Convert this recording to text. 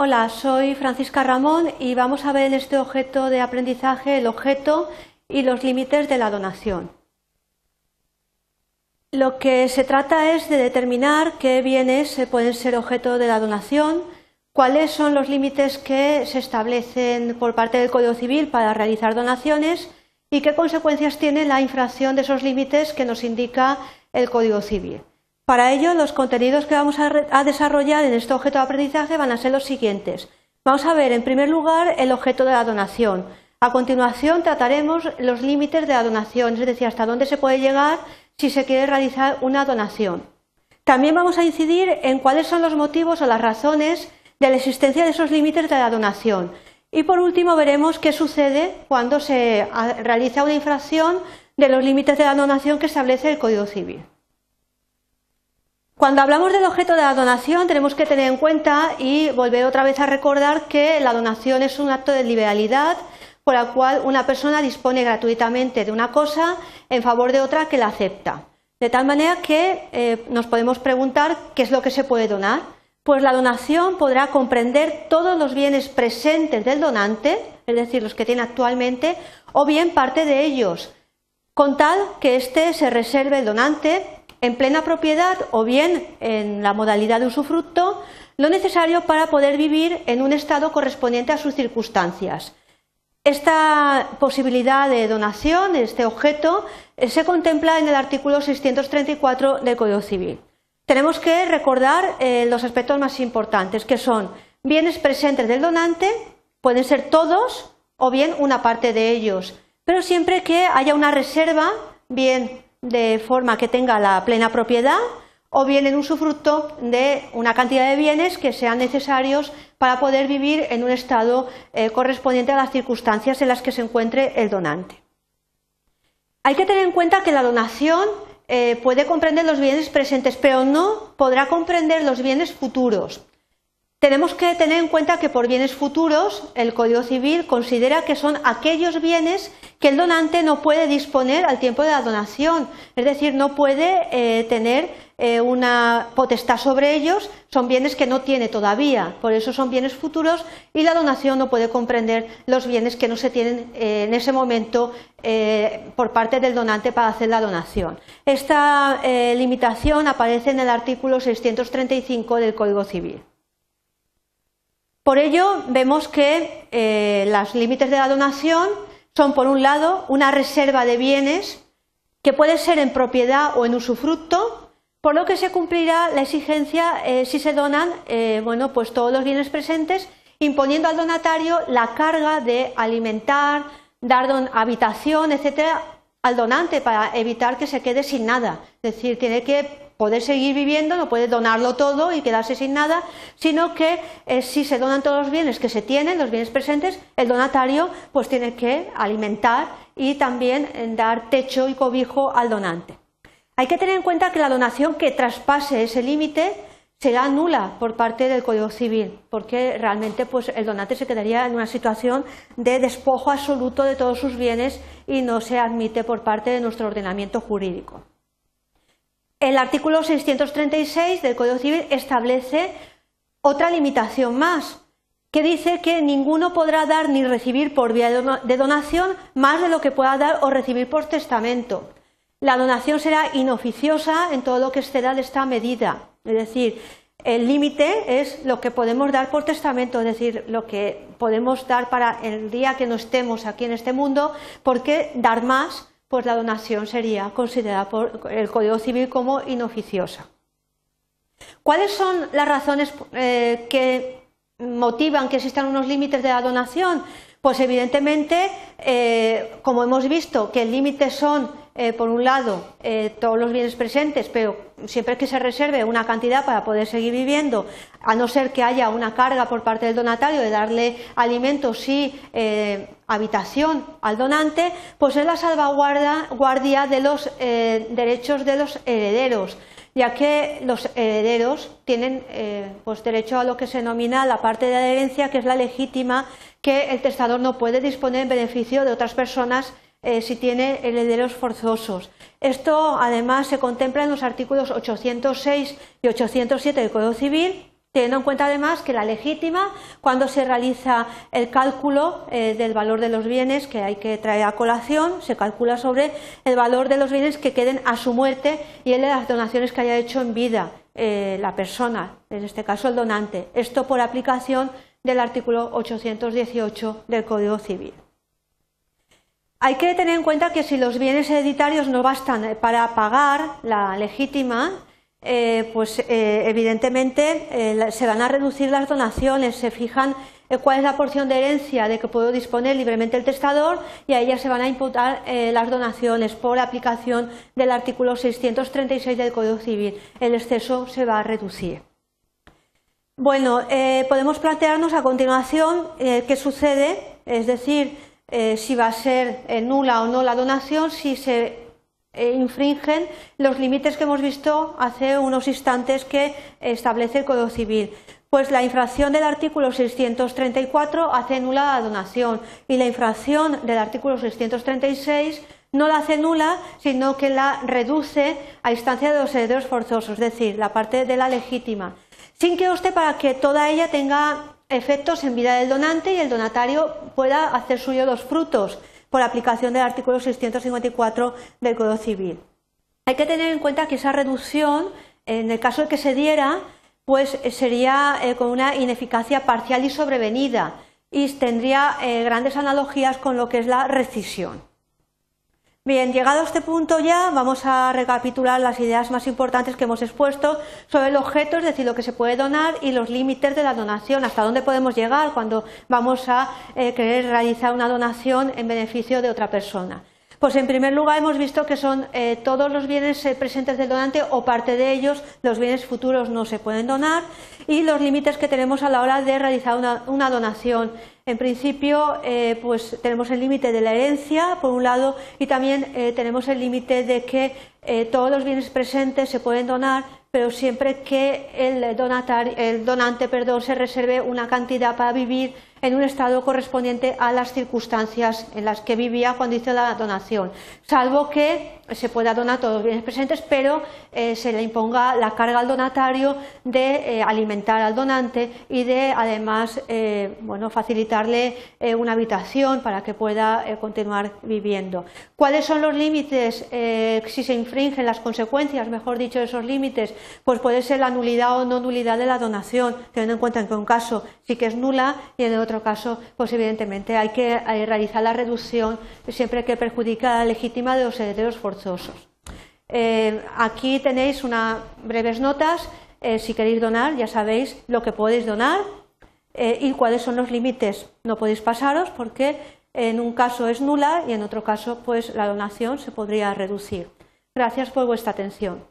Hola, soy Francisca Ramón y vamos a ver en este objeto de aprendizaje el objeto y los límites de la donación. Lo que se trata es de determinar qué bienes pueden ser objeto de la donación, cuáles son los límites que se establecen por parte del Código Civil para realizar donaciones y qué consecuencias tiene la infracción de esos límites que nos indica el Código Civil. Para ello, los contenidos que vamos a, desarrollar en este objeto de aprendizaje van a ser los siguientes. Vamos a ver, en primer lugar, el objeto de la donación. A continuación, trataremos los límites de la donación, es decir, hasta dónde se puede llegar si se quiere realizar una donación. También vamos a incidir en cuáles son los motivos o las razones de la existencia de esos límites de la donación. Y por último veremos qué sucede cuando se realiza una infracción de los límites de la donación que establece el Código Civil. Cuando hablamos del objeto de la donación tenemos que tener en cuenta y volver otra vez a recordar que la donación es un acto de liberalidad por el cual una persona dispone gratuitamente de una cosa en favor de otra que la acepta. De tal manera que eh, nos podemos preguntar qué es lo que se puede donar. Pues la donación podrá comprender todos los bienes presentes del donante, es decir, los que tiene actualmente, o bien parte de ellos, con tal que éste se reserve el donante en plena propiedad o bien en la modalidad de usufructo lo necesario para poder vivir en un estado correspondiente a sus circunstancias. Esta posibilidad de donación, este objeto, eh, se contempla en el artículo 634 del Código Civil. Tenemos que recordar eh, los aspectos más importantes, que son bienes presentes del donante, pueden ser todos o bien una parte de ellos, pero siempre que haya una reserva, bien de forma que tenga la plena propiedad, o bien en usufructo de una cantidad de bienes que sean necesarios para poder vivir en un estado eh, correspondiente a las circunstancias en las que se encuentre el donante. Hay que tener en cuenta que la donación eh, puede comprender los bienes presentes, pero no podrá comprender los bienes futuros. Tenemos que tener en cuenta que por bienes futuros el Código Civil considera que son aquellos bienes que el donante no puede disponer al tiempo de la donación, es decir, no puede eh, tener eh, una potestad sobre ellos, son bienes que no tiene todavía, por eso son bienes futuros y la donación no puede comprender los bienes que no se tienen eh, en ese momento por parte del donante para hacer la donación. Esta limitación aparece en el artículo 635 del Código Civil. Por ello, vemos que eh, los límites de la donación son, por un lado, una reserva de bienes que puede ser en propiedad o en usufructo, por lo que se cumplirá la exigencia eh, si se donan eh, bueno, pues todos los bienes presentes, imponiendo al donatario la carga de alimentar, dar habitación, etcétera, al donante para evitar que se quede sin nada. Es decir, tiene que poder seguir viviendo, no puede donarlo todo y quedarse sin nada, sino que eh, si se donan todos los bienes que se tienen, los bienes presentes, el donatario pues tiene que alimentar y también eh, dar techo y cobijo al donante. Hay que tener en cuenta que la donación que traspase ese límite será nula por parte del Código Civil, porque realmente pues, el donante se quedaría en una situación de despojo absoluto de todos sus bienes y no se admite por parte de nuestro ordenamiento jurídico. El artículo 636 del Código Civil establece otra limitación más, que dice que ninguno podrá dar ni recibir por vía de donación más de lo que pueda dar o recibir por testamento. La donación será inoficiosa en todo lo que exceda de esta medida. Es decir, el límite es lo que podemos dar por testamento, es decir, lo que podemos dar para el día que no estemos aquí en este mundo, porque dar más pues la donación sería considerada por el Código Civil como inoficiosa. ¿Cuáles son las razones eh, que motivan que existan unos límites de la donación? Pues evidentemente, eh, como hemos visto, que el límite son eh, por un lado, todos los bienes presentes, pero siempre que se reserve una cantidad para poder seguir viviendo, a no ser que haya una carga por parte del donatario de darle alimentos eh, habitación al donante, pues es la salvaguardia de los derechos de los herederos ya que los herederos tienen pues derecho a lo que se denomina la parte de la herencia, que es la legítima, que el testador no puede disponer en beneficio de otras personas eh, si tiene herederos forzosos. Esto además se contempla en los artículos 806 y 807 del Código Civil Teniendo en cuenta además que la legítima, cuando se realiza el cálculo eh, del valor de los bienes que hay que traer a colación, se calcula sobre el valor de los bienes que queden a su muerte y el de las donaciones que haya hecho en vida eh, la persona, en este caso el donante. Esto por aplicación del artículo 818 del Código Civil. Hay que tener en cuenta que si los bienes hereditarios no bastan para pagar la legítima, eh, pues eh, evidentemente eh, se van a reducir las donaciones, se fijan cuál es la porción de herencia de que puede disponer libremente el testador y a ella se van a imputar las donaciones por aplicación del artículo 636 del Código Civil. El exceso se va a reducir. Bueno, podemos plantearnos a continuación qué sucede, es decir, si va a ser nula o no la donación, si se infringen los límites que hemos visto hace unos instantes que establece el Código Civil. Pues la infracción del artículo 634 hace nula la donación y la infracción del artículo 636 no la hace nula, sino que la reduce a instancia de los herederos forzosos, es decir, la parte de la legítima, sin que usted para que toda ella tenga efectos en vida del donante y el donatario pueda hacer suyo los frutos por aplicación del artículo 654 del Código Civil. Hay que tener en cuenta que esa reducción, en el caso de que se diera, pues eh, sería eh, con una ineficacia parcial y sobrevenida y tendría eh, grandes analogías con lo que es la rescisión. Bien, llegado a este punto ya vamos a recapitular las ideas más importantes que hemos expuesto sobre el objeto, es decir, lo que se puede donar y los límites de la donación, hasta dónde podemos llegar cuando vamos a eh, querer realizar una donación en beneficio de otra persona. Pues en primer lugar hemos visto que son eh, todos los bienes eh, presentes del donante o parte de ellos, los bienes futuros no se pueden donar y los límites que tenemos a la hora de realizar una, donación. En principio, eh, pues tenemos el límite de la herencia, por un lado, y también tenemos el límite de que todos los bienes presentes se pueden donar, pero siempre que el, el donante perdón, se reserve una cantidad para vivir en un estado correspondiente a las circunstancias en las que vivía cuando hizo la donación, salvo que se pueda donar todos los bienes presentes, pero eh, se le imponga la carga al donatario de eh, alimentar al donante y de además eh, bueno, facilitarle una habitación para que pueda continuar viviendo. ¿Cuáles son los límites si se infringen las consecuencias, mejor dicho, de esos límites? Pues puede ser la nulidad o no nulidad de la donación, teniendo en cuenta que en un caso sí que es nula y en el otro caso, pues evidentemente hay que realizar la reducción siempre que perjudica la legítima de los herederos forzosos. Eh, aquí tenéis unas breves notas. Eh, si queréis donar, ya sabéis lo que podéis donar eh, y cuáles son los límites. No podéis pasaros porque en un caso es nula y en otro caso, pues la donación se podría reducir. Gracias por vuestra atención.